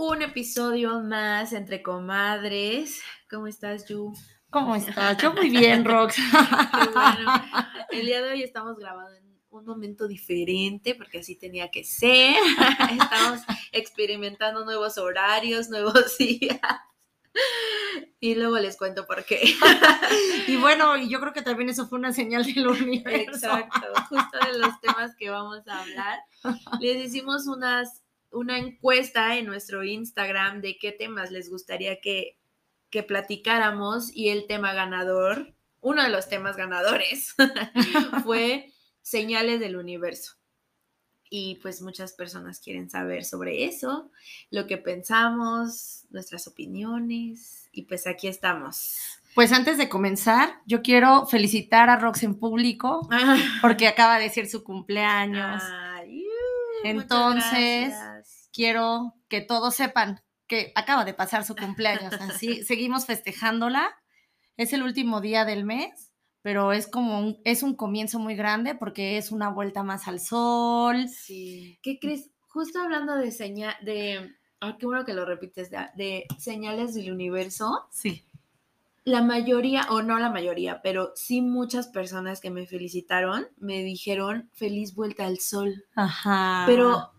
Un episodio más entre comadres. ¿Cómo estás, Yu? ¿Cómo estás? Yo muy bien, Rox. Qué bueno. El día de hoy estamos grabando en un momento diferente porque así tenía que ser. Estamos experimentando nuevos horarios, nuevos días. Y luego les cuento por qué. Y bueno, yo creo que también eso fue una señal del universo. Exacto, justo de los temas que vamos a hablar. Les hicimos unas, una encuesta en nuestro Instagram de qué temas les gustaría que que platicáramos y el tema ganador, uno de los temas ganadores, fue señales del universo. Y pues muchas personas quieren saber sobre eso, lo que pensamos, nuestras opiniones, y pues aquí estamos. Pues antes de comenzar, yo quiero felicitar a Rox en público porque acaba de ser su cumpleaños. Uh, Entonces. Quiero que todos sepan que acaba de pasar su cumpleaños. Así seguimos festejándola. Es el último día del mes, pero es como un, es un comienzo muy grande porque es una vuelta más al sol. Sí. ¿Qué crees? Justo hablando de señal, de, qué bueno que lo repites, de, de señales del universo, Sí. la mayoría, o no la mayoría, pero sí muchas personas que me felicitaron me dijeron feliz vuelta al sol. Ajá. Pero,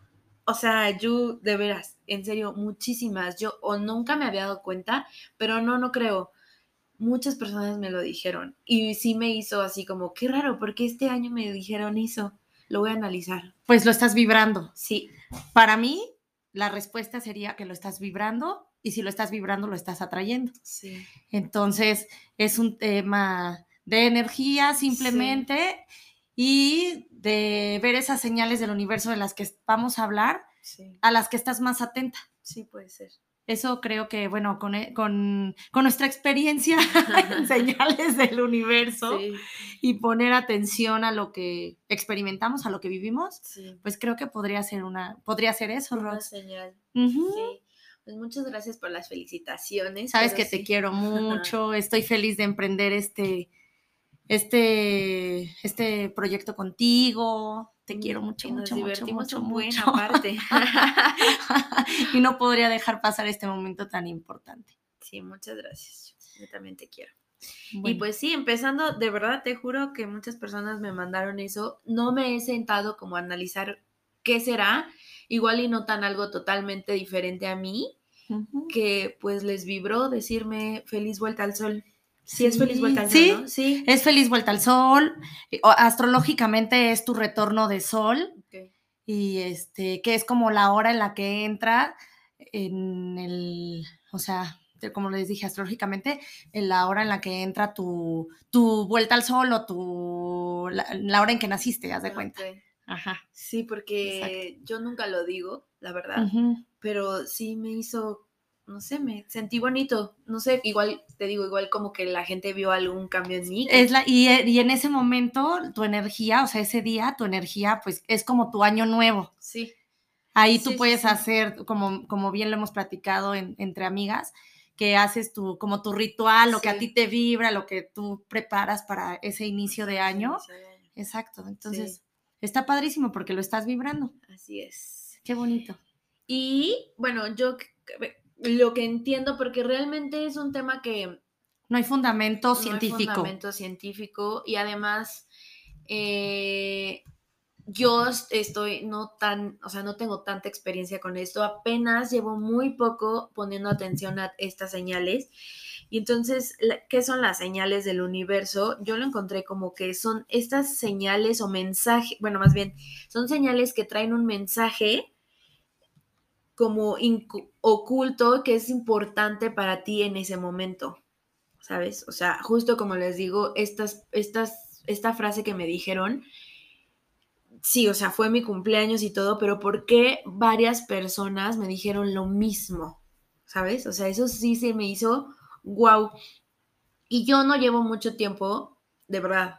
o sea, yo de veras, en serio, muchísimas. Yo o nunca me había dado cuenta, pero no, no creo. Muchas personas me lo dijeron y sí me hizo así como, qué raro, porque este año me dijeron eso. Lo voy a analizar. pues lo estás vibrando. Sí, Para mí, la respuesta sería que lo estás vibrando y si lo estás vibrando, lo estás atrayendo. sí. Entonces, es un tema de energía simplemente y de ver esas señales del universo de las que vamos a hablar, Sí, a las que estás más atenta. sí puede ser. Eso creo que, bueno, con, e- con, con nuestra experiencia en señales del universo Sí, y poner atención a lo que experimentamos, a lo que vivimos, sí. pues creo que podría ser una, podría ser eso, Una Rox. señal. Ujú. Sí. Pues muchas gracias por las felicitaciones. Sabes que te quiero mucho, estoy feliz de emprender este, este, este proyecto contigo. Te Mm, quiero mucho, y nos mucho, mucho, divertimos mucho, buen mucho. aparte. y no podría dejar pasar este momento tan importante. sí, muchas gracias. Yo también te quiero. Y Bueno, pues sí, empezando, de verdad te juro que muchas personas me mandaron eso. No me he sentado como a analizar qué será, igual y no tan algo totalmente diferente a mí, ujú. que pues les vibró decirme feliz vuelta al sol. Sí, es feliz Sí, vuelta al sí. sol, ¿no? Sí. Es feliz vuelta al sol. Astrológicamente es tu retorno de sol. Y este, que es como la hora en la que entra en el, o sea, como les dije astrológicamente, en la hora en la que entra tu, tu vuelta al sol o tu, la, la hora en que naciste, haz de cuenta. Ok. Ajá. Sí, porque yo nunca lo digo, la verdad, pero sí me hizo, no sé, me sentí bonito. No sé, igual, te digo, igual como que la gente vio algún cambio en mí. Es la, y, e- y en ese momento, tu energía, o sea, ese día, tu energía, pues es como tu año nuevo. Sí, Ahí tú sí, puedes sí. hacer, como, como bien lo hemos platicado en- entre amigas, que haces tu, como tu ritual, lo que a ti te vibra, lo que tú preparas para ese inicio de año. Exacto. Entonces, está padrísimo porque lo estás vibrando. Así es. Qué bonito. Y bueno, yo lo que entiendo, porque realmente es un tema que No hay fundamento no hay científico. fundamento científico y además eh, yo estoy no tan, o sea, no tengo tanta experiencia con esto, apenas llevo muy poco poniendo atención a estas señales. Y entonces, ¿qué son las señales del universo? Yo lo encontré como que son estas señales o mensajes, bueno, más bien, son señales que traen un mensaje como oculto que es importante para ti en ese momento, ¿sabes? O sea, justo como les digo, estas, estas, esta frase que me dijeron, sí, o sea, fue mi cumpleaños y todo, pero ¿por qué varias personas me dijeron lo mismo? ¿Sabes? O sea, eso sí se me hizo wow. Y yo no llevo mucho tiempo, de verdad,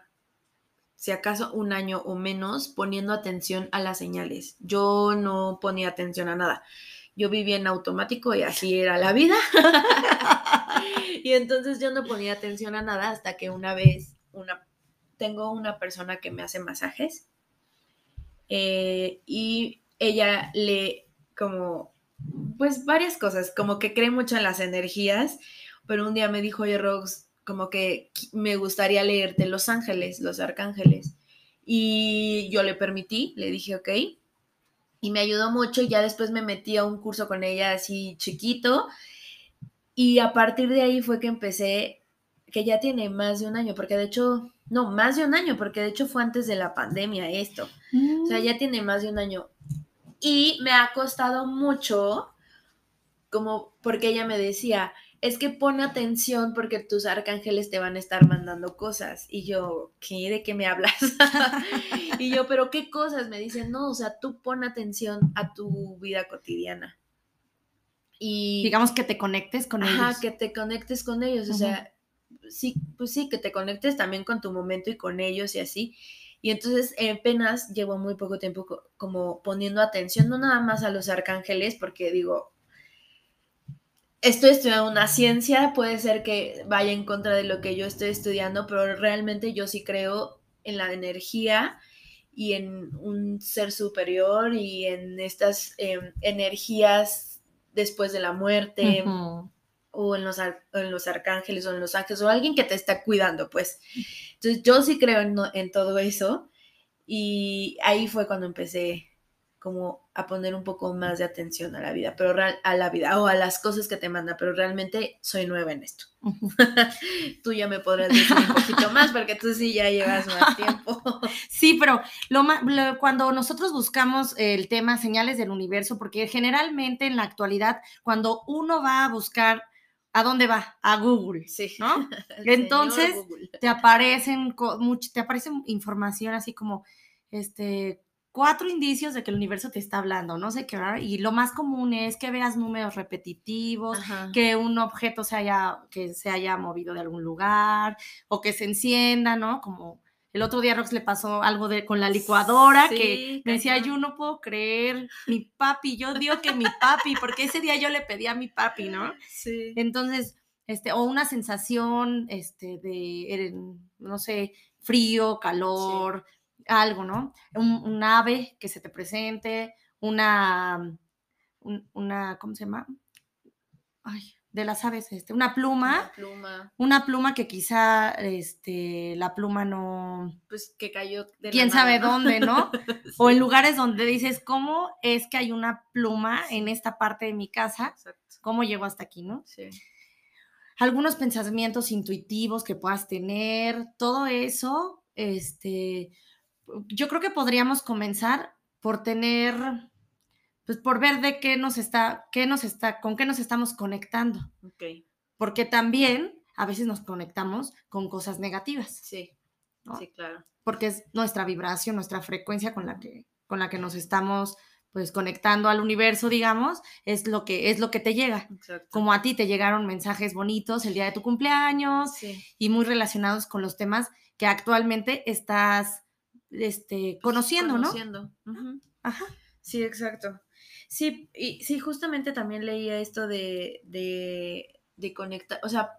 si acaso un año o menos, poniendo atención a las señales. Yo no ponía atención a nada. Yo vivía en automático y así era la vida. y entonces yo no ponía atención a nada hasta que una vez una, tengo una persona que me hace masajes eh, y ella le como pues varias cosas, como que cree mucho en las energías, pero un día me dijo, oye Rox, como que me gustaría leerte Los Ángeles, Los Arcángeles. Y yo le permití, le dije, ok, y me ayudó mucho y ya después me metí a un curso con ella así chiquito. Y a partir de ahí fue que empecé, que ya tiene más de un año, porque de hecho, no, más de un año, porque de hecho fue antes de la pandemia esto, o sea, ya tiene más de un año. Y me ha costado mucho, como porque ella me decía, es que pone atención porque tus arcángeles te van a estar mandando cosas. Y yo, ¿qué? ¿De qué me hablas? y yo, ¿pero qué cosas? Me dicen, no, o sea, tú pon atención a tu vida cotidiana. Y digamos que te conectes con ellos. Ajá, que te conectes con ellos. O sea, sí, pues sí, que te conectes también con tu momento y con ellos y así. Y entonces apenas llevo muy poco tiempo como poniendo atención, no nada más a los arcángeles, porque digo, estoy estudiando una ciencia, puede ser que vaya en contra de lo que yo estoy estudiando, pero realmente yo sí creo en la energía y en un ser superior y en estas em, energías después de la muerte. o en los, en los arcángeles o en los ángeles o alguien que te está cuidando, pues. Entonces yo sí creo en, en todo eso y ahí fue cuando empecé como a poner un poco más de atención a la vida, pero a la vida o a las cosas que te manda, pero realmente soy nueva en esto. tú ya me podrás decir un poquito más porque tú sí ya llevas más tiempo. sí, pero lo, cuando nosotros buscamos el tema señales del universo, porque generalmente en la actualidad cuando uno va a buscar ¿A dónde va? A Google, sí. ¿no? Entonces te aparecen te aparecen información así como este cuatro indicios de que el universo te está hablando, no sé qué, y lo más común es que veas números repetitivos, que un objeto se haya, que se haya movido de algún lugar, o que se encienda, ¿no? Como el otro día Rox le pasó algo de, con la licuadora, que me decía, yo no puedo creer, mi papi, yo digo que mi papi, porque ese día yo le pedí a mi papi, ¿no? Sí. Entonces, este, o una sensación, este, de, no sé, frío, calor, algo, ¿no? Un, ave que se te presente, una, una, ¿cómo se llama? Ay, de las aves, este, una pluma, una pluma, una pluma que quizá, este, la pluma no, pues que cayó de quién sabe dónde, ¿no? O en lugares donde dices, ¿cómo es que hay una pluma en esta parte de mi casa? ¿Cómo llegó hasta aquí, no? Sí. Algunos pensamientos intuitivos que puedas tener, todo eso, este, yo creo que podríamos comenzar por tener, pues por ver de qué nos está, qué nos está, con qué nos estamos conectando. Porque también a veces nos conectamos con cosas negativas. Sí, sí, claro. Porque es nuestra vibración, nuestra frecuencia con la que, con la que nos estamos pues conectando al universo, digamos, es lo que es lo que te llega. Como a ti te llegaron mensajes bonitos el día de tu cumpleaños y muy relacionados con los temas que actualmente estás este, conociendo, conociendo. ¿no? Ajá. Sí, exacto. Sí, y sí, justamente también leía esto de, de, de conectar, o sea,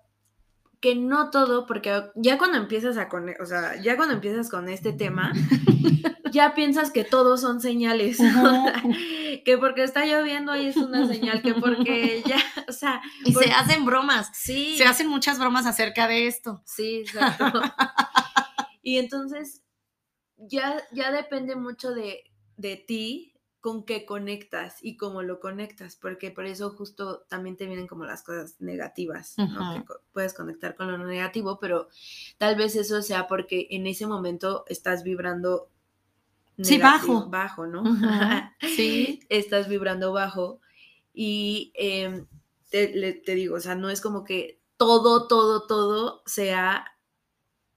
que no todo, porque ya cuando empiezas a conectar, o sea, ya cuando empiezas con este tema, ya piensas que todos son señales. que porque está lloviendo ahí es una señal, que porque ya, o sea. Y se hacen bromas. Sí. Se hacen muchas bromas acerca de esto. Sí, exacto. y entonces, ya, ya depende mucho de, ti con qué conectas y cómo lo conectas, porque por eso justo también te vienen como las cosas negativas, ¿no? Que puedes conectar con lo negativo, pero tal vez eso sea porque en ese momento estás vibrando sí, bajo. Bajo, ¿no? sí. Estás vibrando bajo y em, te, te digo, o sea, no es como que todo, todo, todo sea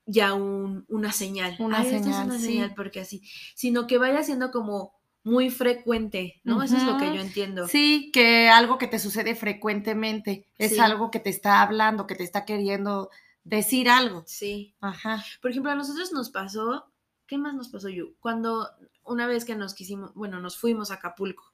ya un, una señal. Una Ay, esta es señal, una sí. señal porque así, sino que vaya siendo como muy frecuente, ¿no? Eso es lo que yo entiendo. Sí, que algo que te sucede frecuentemente es Sí. algo que te está hablando, que te está queriendo decir algo. Sí. Ajá. Por ejemplo, a nosotros nos pasó, ¿qué más nos pasó, Yu? Cuando una vez que nos quisimos, bueno, nos fuimos a Acapulco,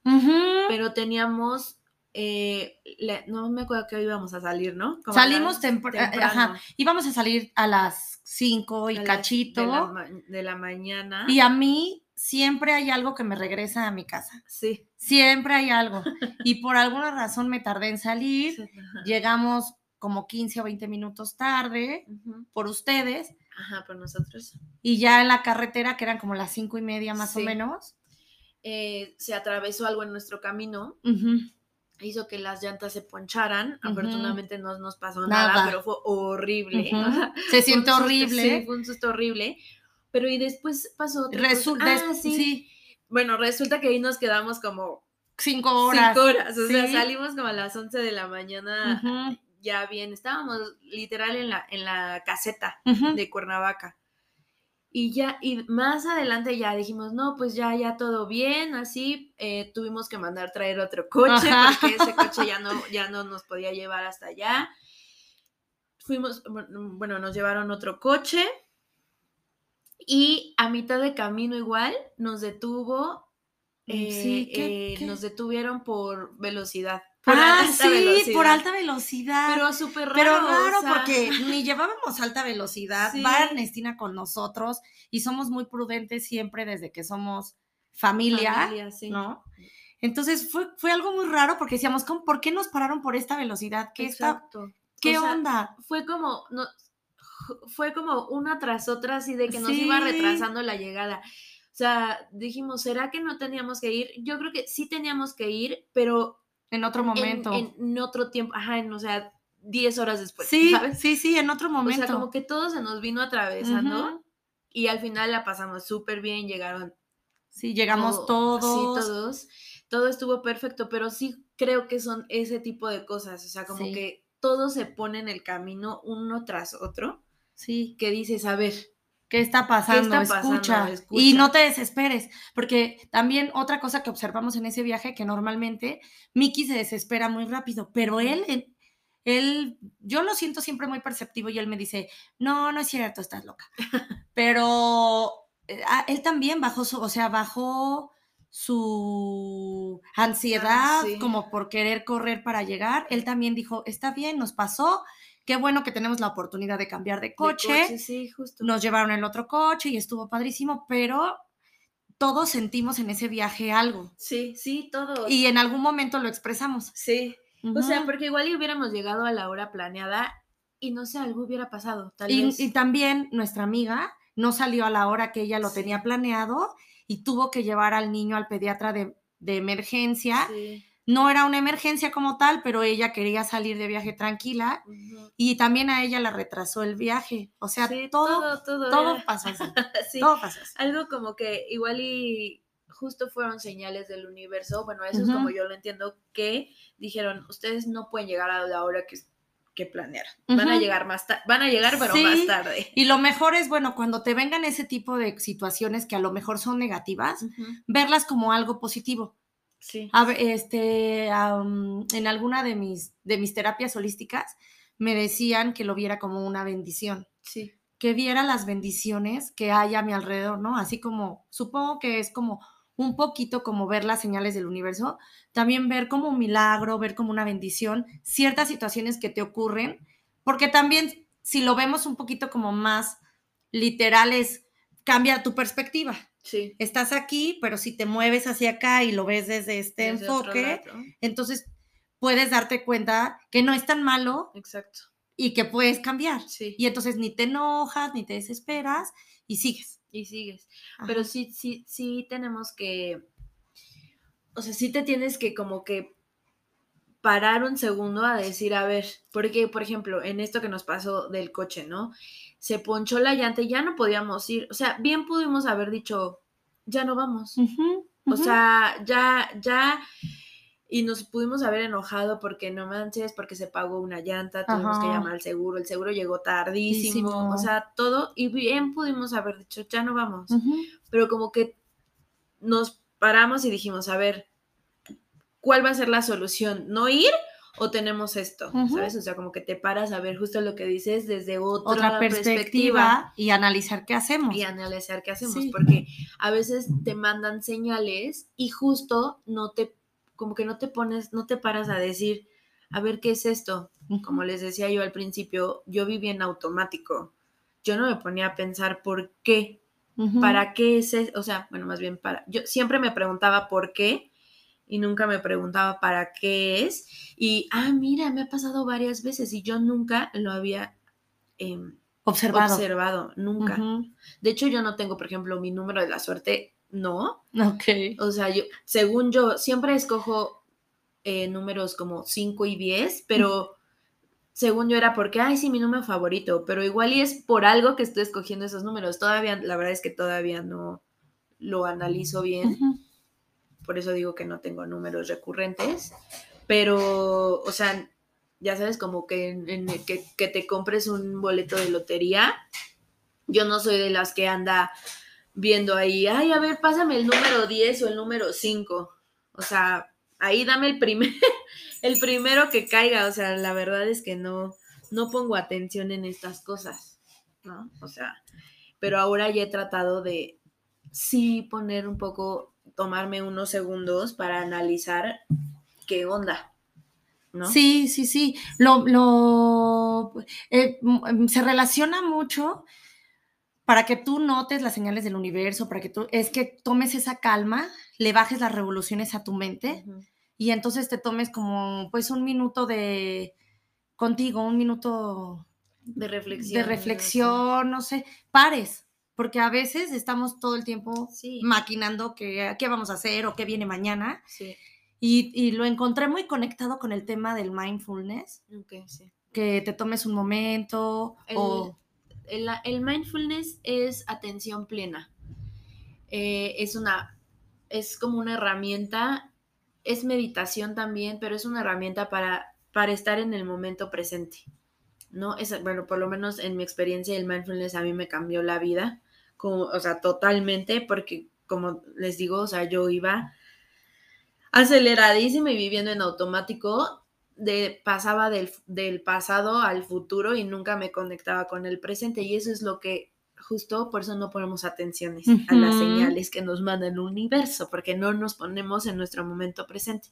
pero teníamos, eh, no me acuerdo que íbamos a salir, ¿no? Como Salimos eh, temprano, ajá, íbamos a salir a las 5 y a las- cachito. De la, ma- de la mañana. Y a mí siempre hay algo que me regresa a mi casa. Sí. Siempre hay algo. Y por alguna razón me tardé en salir. sí. Llegamos como 15 o 20 minutos tarde por ustedes. Ajá, por nosotros. Y ya en la carretera, que eran como las cinco y media más Sí. o menos. Eh, se atravesó algo en nuestro camino, ujú, hizo que las llantas se poncharan. Afortunadamente no nos pasó nada, Nada. pero fue horrible. Se siente susto, horrible. Sí, fue un susto horrible. Pero y después pasó otra cosa. Resu- Ah, sí. sí, Bueno, resulta que ahí nos quedamos como cinco horas. cinco horas. O sea, salimos como a las 11 de la mañana ya bien. Estábamos literal en la, en la caseta de Cuernavaca. Y ya, y más adelante ya dijimos, no, pues ya, ya todo bien, así, eh, tuvimos que mandar traer otro coche, Ajá. porque ese coche ya no, ya no nos podía llevar hasta allá. Fuimos, bueno, nos llevaron otro coche, y a mitad de camino igual nos detuvo, eh, Sí, ¿qué- eh, qué? nos detuvieron por velocidad. Por Ah, alta sí, velocidad. por alta velocidad. Pero súper raro. Pero o raro sea, porque ni llevábamos alta velocidad, Sí. va Ernestina con nosotros y somos muy prudentes siempre desde que somos familia, familia, sí. ¿no? Entonces fue, fue algo muy raro porque decíamos, ¿cómo, ¿por qué nos pararon por esta velocidad? ¿Qué, está, Exacto. ¿qué O sea, onda? fue como no fue como una tras otra así de que nos iba retrasando la llegada. O sea, dijimos, ¿será que no teníamos que ir? Yo creo que sí teníamos que ir, pero En otro en, momento. en otro tiempo, ajá, en, o sea, 10 horas después, sí, ¿sabes? sí, sí, en otro O momento. sea, como que todo se nos vino atravesando y al final la pasamos súper bien, llegaron Sí, llegamos todo- todos. Sí, todos. Todo estuvo perfecto, pero sí creo que son ese tipo de cosas. O sea, como Sí. que todo se pone en el camino uno tras otro. Sí. Que dices, a ver, ¿Qué está pasando? está pasando? Escucha. Escucha. Y no te desesperes, porque también otra cosa que observamos en ese viaje, que normalmente Mickey se desespera muy rápido, pero él, él, él- yo lo siento siempre muy perceptivo y él me dice, no, no es cierto, estás loca. Pero eh, ah, él también bajó su, o sea, bajó su ansiedad Ah, sí. como por querer correr para llegar. Él también dijo, está bien, nos pasó. Qué bueno que tenemos la oportunidad de cambiar de de coche sí, justo. nos llevaron el otro coche y estuvo padrísimo, pero todos sentimos en ese viaje algo Sí, sí, todo. y en algún momento lo expresamos. sí. O sea, porque igual y hubiéramos llegado a la hora planeada y no sé, algo hubiera pasado, tal y, vez. y también nuestra amiga no salió a la hora que ella lo Sí. tenía planeado y tuvo que llevar al niño al pediatra de, de emergencia. Sí. No era una emergencia como tal, pero ella quería salir de viaje tranquila y también a ella la retrasó el viaje. O sea, Sí, todo, todo, todo, todo pasó así. sí. Todo pasó así. algo como que igual y justo fueron señales del universo, bueno, eso es como yo lo entiendo, que dijeron, ustedes no pueden llegar a la hora que, que planearon, van a llegar más tarde, van a llegar pero Sí. más tarde. Y lo mejor es, bueno, cuando te vengan ese tipo de situaciones que a lo mejor son negativas, verlas como algo positivo. Sí. A ver, este, en alguna de mis, de mis terapias holísticas me decían que lo viera como una bendición, Sí. que viera las bendiciones que hay a mi alrededor, ¿no? Así como, supongo que es como un poquito como ver las señales del universo, también ver como un milagro, ver como una bendición, ciertas situaciones que te ocurren, porque también si lo vemos un poquito como más literales, cambia tu perspectiva. Sí. Estás aquí, pero si te mueves hacia acá y lo ves desde este Desde enfoque, entonces puedes darte cuenta que no es tan malo Exacto. y que puedes cambiar. Sí. Y entonces ni te enojas, ni te desesperas y sigues. Y sigues. Ajá. Pero sí, sí, sí tenemos que, o sea, sí te tienes que como que parar un segundo a decir, a ver, porque, por ejemplo, en esto que nos pasó del coche, ¿no? Se ponchó la llanta y ya no podíamos ir. O sea, bien pudimos haber dicho, ya no vamos. O sea, ya, ya, y nos pudimos haber enojado porque no manches, porque se pagó una llanta, tuvimos que llamar al seguro, el seguro llegó tardísimo, o sea, todo, y bien pudimos haber dicho, ya no vamos, pero como que nos paramos y dijimos, a ver, ¿cuál va a ser la solución? ¿No ir o tenemos esto? ¿Sabes? O sea, como que te paras a ver justo lo que dices desde otra, Otra perspectiva, y analizar qué hacemos. y analizar qué hacemos, Sí. porque a veces te mandan señales y justo no te, como que no te pones, no te paras a decir, a ver qué es esto. Como les decía yo al principio, yo viví en automático. Yo no me ponía a pensar por qué, para qué es, es- o sea, bueno, más bien para, yo siempre me preguntaba por qué y nunca me preguntaba para qué es. Y, ah, mira, me ha pasado varias veces y yo nunca lo había em, Observado. observado, nunca. De hecho, yo no tengo, por ejemplo, mi número de la suerte, no. Ok. O sea, yo, según yo, siempre escojo eh, números como 5 y 10, pero según yo era porque, ay, sí, mi número favorito, pero igual y es por algo que estoy escogiendo esos números. Todavía, la verdad es que todavía no lo analizo bien. Por eso digo que no tengo números recurrentes, pero, o sea, ya sabes, como que, que, que te compres un boleto de lotería, yo no soy de las que anda viendo ahí, ay, a ver, pásame el número 10 o el número 5, o sea, ahí dame el primer, el primero que caiga, o sea, la verdad es que no, no pongo atención en estas cosas, ¿no? O sea, pero ahora ya he tratado de sí poner un poco, tomarme unos segundos para analizar qué onda, ¿no? Sí, sí, sí. Lo, lo eh, m- se relaciona mucho para que tú notes las señales del universo, para que tú, es que tomes esa calma, le bajes las revoluciones a tu mente y entonces te tomes como pues un minuto de contigo, un minuto De reflexión. de reflexión, no sé, pares, porque a veces estamos todo el tiempo Sí. maquinando qué, qué vamos a hacer o qué viene mañana. Sí, Y, y lo encontré muy conectado con el tema del mindfulness, ok, sí. que te tomes un momento El- o... El, el mindfulness es atención plena. Eh, es una, es como una herramienta, es meditación también, pero es una herramienta para, para estar en el momento presente. ¿No? Es, bueno, por lo menos en mi experiencia, el mindfulness a mí me cambió la vida, como, o sea, totalmente, porque como les digo, o sea, yo iba aceleradísima y viviendo en automático, de, pasaba del, del pasado al futuro y nunca me conectaba con el presente. Y eso es lo que, justo por eso no ponemos atenciones a las señales que nos manda el universo, porque no nos ponemos en nuestro momento presente.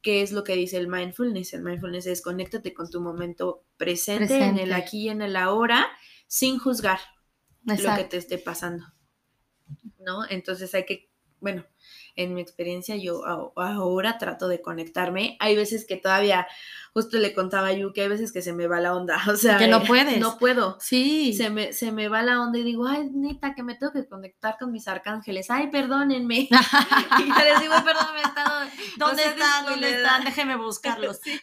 ¿Qué es lo que dice el mindfulness? El mindfulness es conéctate con tu momento presente, en el Presente. aquí y en el ahora, sin juzgar lo que te esté pasando. ¿No? Entonces hay que, bueno, en mi experiencia yo ahora trato de conectarme. Hay veces que todavía, justo le contaba a Yu que hay veces que se me va la onda, o sea, Que no puedes. No puedo. Sí. Se me, se me va la onda y digo, ay, neta, que me tengo que conectar con mis arcángeles. Ay, perdónenme. y les digo, perdón, me he estado... ¿Dónde están? ¿Dónde descuidado". están? Déjeme buscarlos. Sí,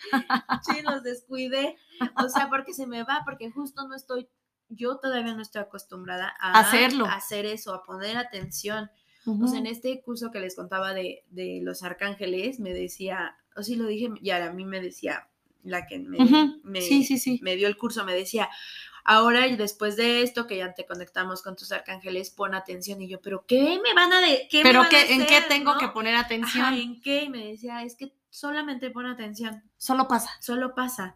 sí, los descuidé. O sea, porque se me va, porque justo no estoy, yo todavía no estoy acostumbrada a Hacerlo. a hacer eso, a poner atención. Ujú. O sea, en este curso que les contaba de, de los arcángeles, me decía, o sí lo dije, y ahora a mí me decía, la que me, me, Sí, sí, sí. me dio el curso, me decía, ahora y después de esto, que ya te conectamos con tus arcángeles, pon atención. Y yo, ¿pero qué me van a de qué me Pero van a qué, ¿en qué hacer, tengo no? que poner atención? Ajá, ¿en qué? Y me decía, es que solamente pon atención Solo pasa. solo pasa.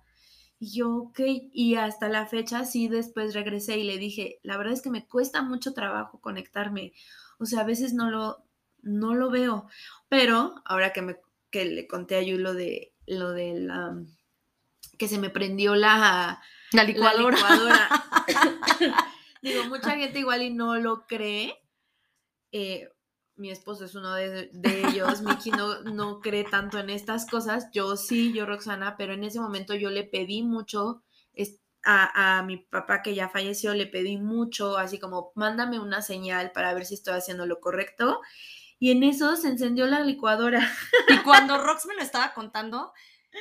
Y yo, ok, y hasta la fecha sí después regresé y le dije, la verdad es que me cuesta mucho trabajo conectarme. O sea, a veces no lo, no lo veo. Pero ahora que me que le conté a Yu lo de lo de la que se me prendió la, La licuadora. Digo, mucha gente igual y no lo cree. Eh, mi esposo es uno de, ellos. Miki no, no cree tanto en estas cosas. Yo sí, yo Roxana, pero en ese momento yo le pedí mucho a, a mi papá que ya falleció, le pedí mucho, así como, mándame una señal para ver si estoy haciendo lo correcto. Y en eso se encendió la licuadora. Y cuando Rox me lo estaba contando,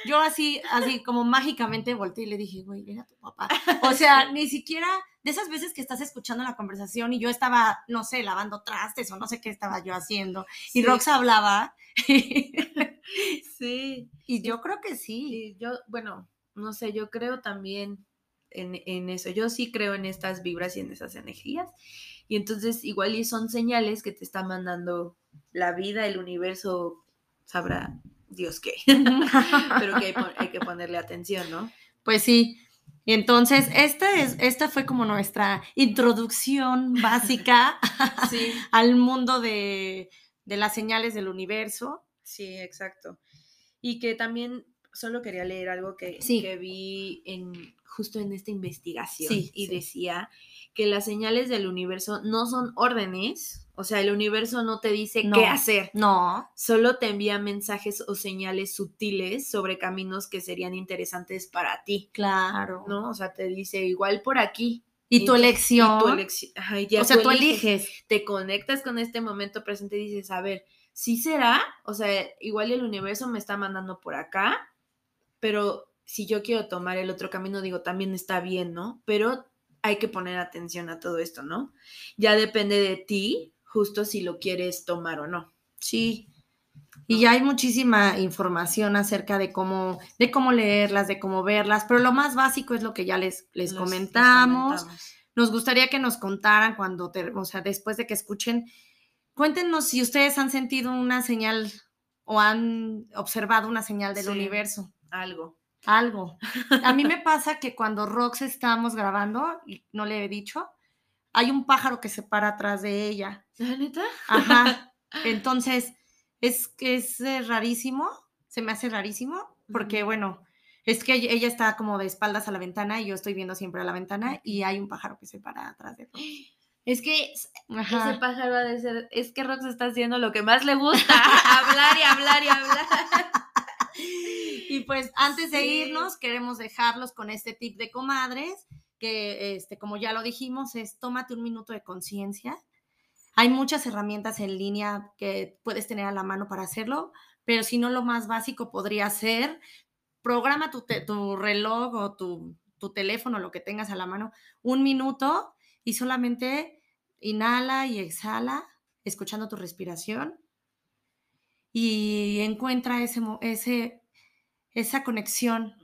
Yo así, así como mágicamente volteé y le dije, güey, era tu papá. O sea, ni siquiera de esas veces que estás escuchando la conversación y yo estaba, no sé, lavando trastes o no sé qué estaba yo haciendo. Y. Rox hablaba. Sí. y yo creo que sí. Y yo, bueno, no sé, yo creo también en, en eso. Yo sí creo en estas vibras y en esas energías. Y entonces igual y son señales que te está mandando la vida, el universo, sabrá Dios qué. Pero que hay, hay que ponerle atención, ¿no? Pues sí. Y entonces, esta, es, esta fue como nuestra introducción básica Sí, al mundo de, de las señales del universo. sí, exacto. Y que también solo quería leer algo que, Sí. que vi en justo en esta investigación Sí, y sí. decía que las señales del universo no son órdenes, o sea, el universo no te dice No. qué hacer, No, solo te envía mensajes o señales sutiles sobre caminos que serían interesantes para ti, claro. ¿no? O sea, te dice igual por aquí. Y tu elección. y tu elección. ajá, y ya o sea, tú eliges. te conectas con este momento presente y dices, a ver, ¿sí será? O sea, igual el universo me está mandando por acá, pero si yo quiero tomar el otro camino, digo, también está bien, ¿no? Pero hay que poner atención a todo esto, ¿no? Ya depende de ti, justo si lo quieres tomar o no. Sí. Y ya hay muchísima información acerca de cómo, de cómo leerlas, de cómo verlas, pero lo más básico es lo que ya les, les comentamos. Nos gustaría que nos contaran cuando, te- o sea, después de que escuchen, cuéntenos si ustedes han sentido una señal o han observado una señal del Sí. universo. Algo. Algo. A mí me pasa que cuando Rox estábamos grabando, y no le he dicho, hay un pájaro que se para atrás de ella. ¿La neta? Ajá. Entonces, es que es eh, rarísimo, se me hace rarísimo, porque bueno, es que ella está como de espaldas a la ventana y yo estoy viendo siempre a la ventana y hay un pájaro que se para atrás de Rox. Es que Ajá. ese pájaro ha de ser, es que Rox está haciendo lo que más le gusta, hablar y hablar y hablar. Y pues antes de irnos, queremos dejarlos con este tip de comadres, que este, como ya lo dijimos, es tómate un minuto de conciencia. Hay muchas herramientas en línea que puedes tener a la mano para hacerlo, pero si no, lo más básico podría ser, programa tu, te- tu reloj o tu, tu teléfono, lo que tengas a la mano, un minuto y solamente inhala y exhala, escuchando tu respiración y encuentra ese, ese, esa conexión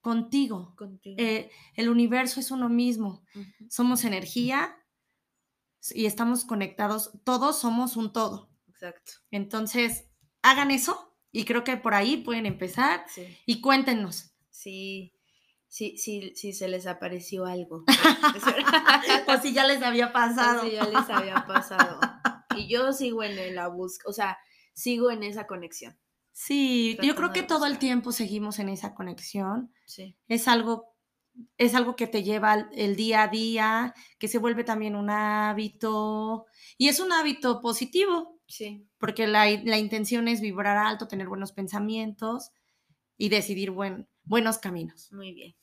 contigo. Contigo. Eh, el universo es uno mismo, somos energía y estamos conectados, todos somos un todo. Exacto. Entonces, hagan eso y creo que por ahí pueden empezar Sí. y cuéntenos. Sí. Sí, sí, sí se les apareció algo. o si ya les había pasado. Así ya les había pasado. Y yo sigo en la búsqueda, o sea, sigo en esa conexión. Sí, yo creo que todo el tiempo seguimos en esa conexión. Sí. es algo, es algo que te lleva el día a día, que se vuelve también un hábito y es un hábito positivo, Sí. porque la, la intención es vibrar alto, tener buenos pensamientos y decidir buen, buenos caminos. Muy bien.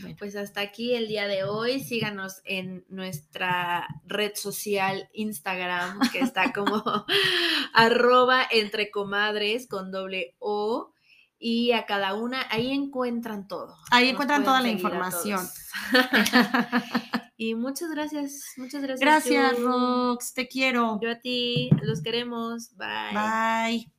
Bueno. Pues hasta aquí el día de hoy. Síganos en nuestra red social Instagram, que está como arroba entre comadres con doble O. Y a cada una, ahí encuentran todo. Ahí Nos encuentran toda la información. y muchas gracias. Muchas gracias. Gracias. Rox, te quiero. Yo a ti, los queremos. Bye. Bye.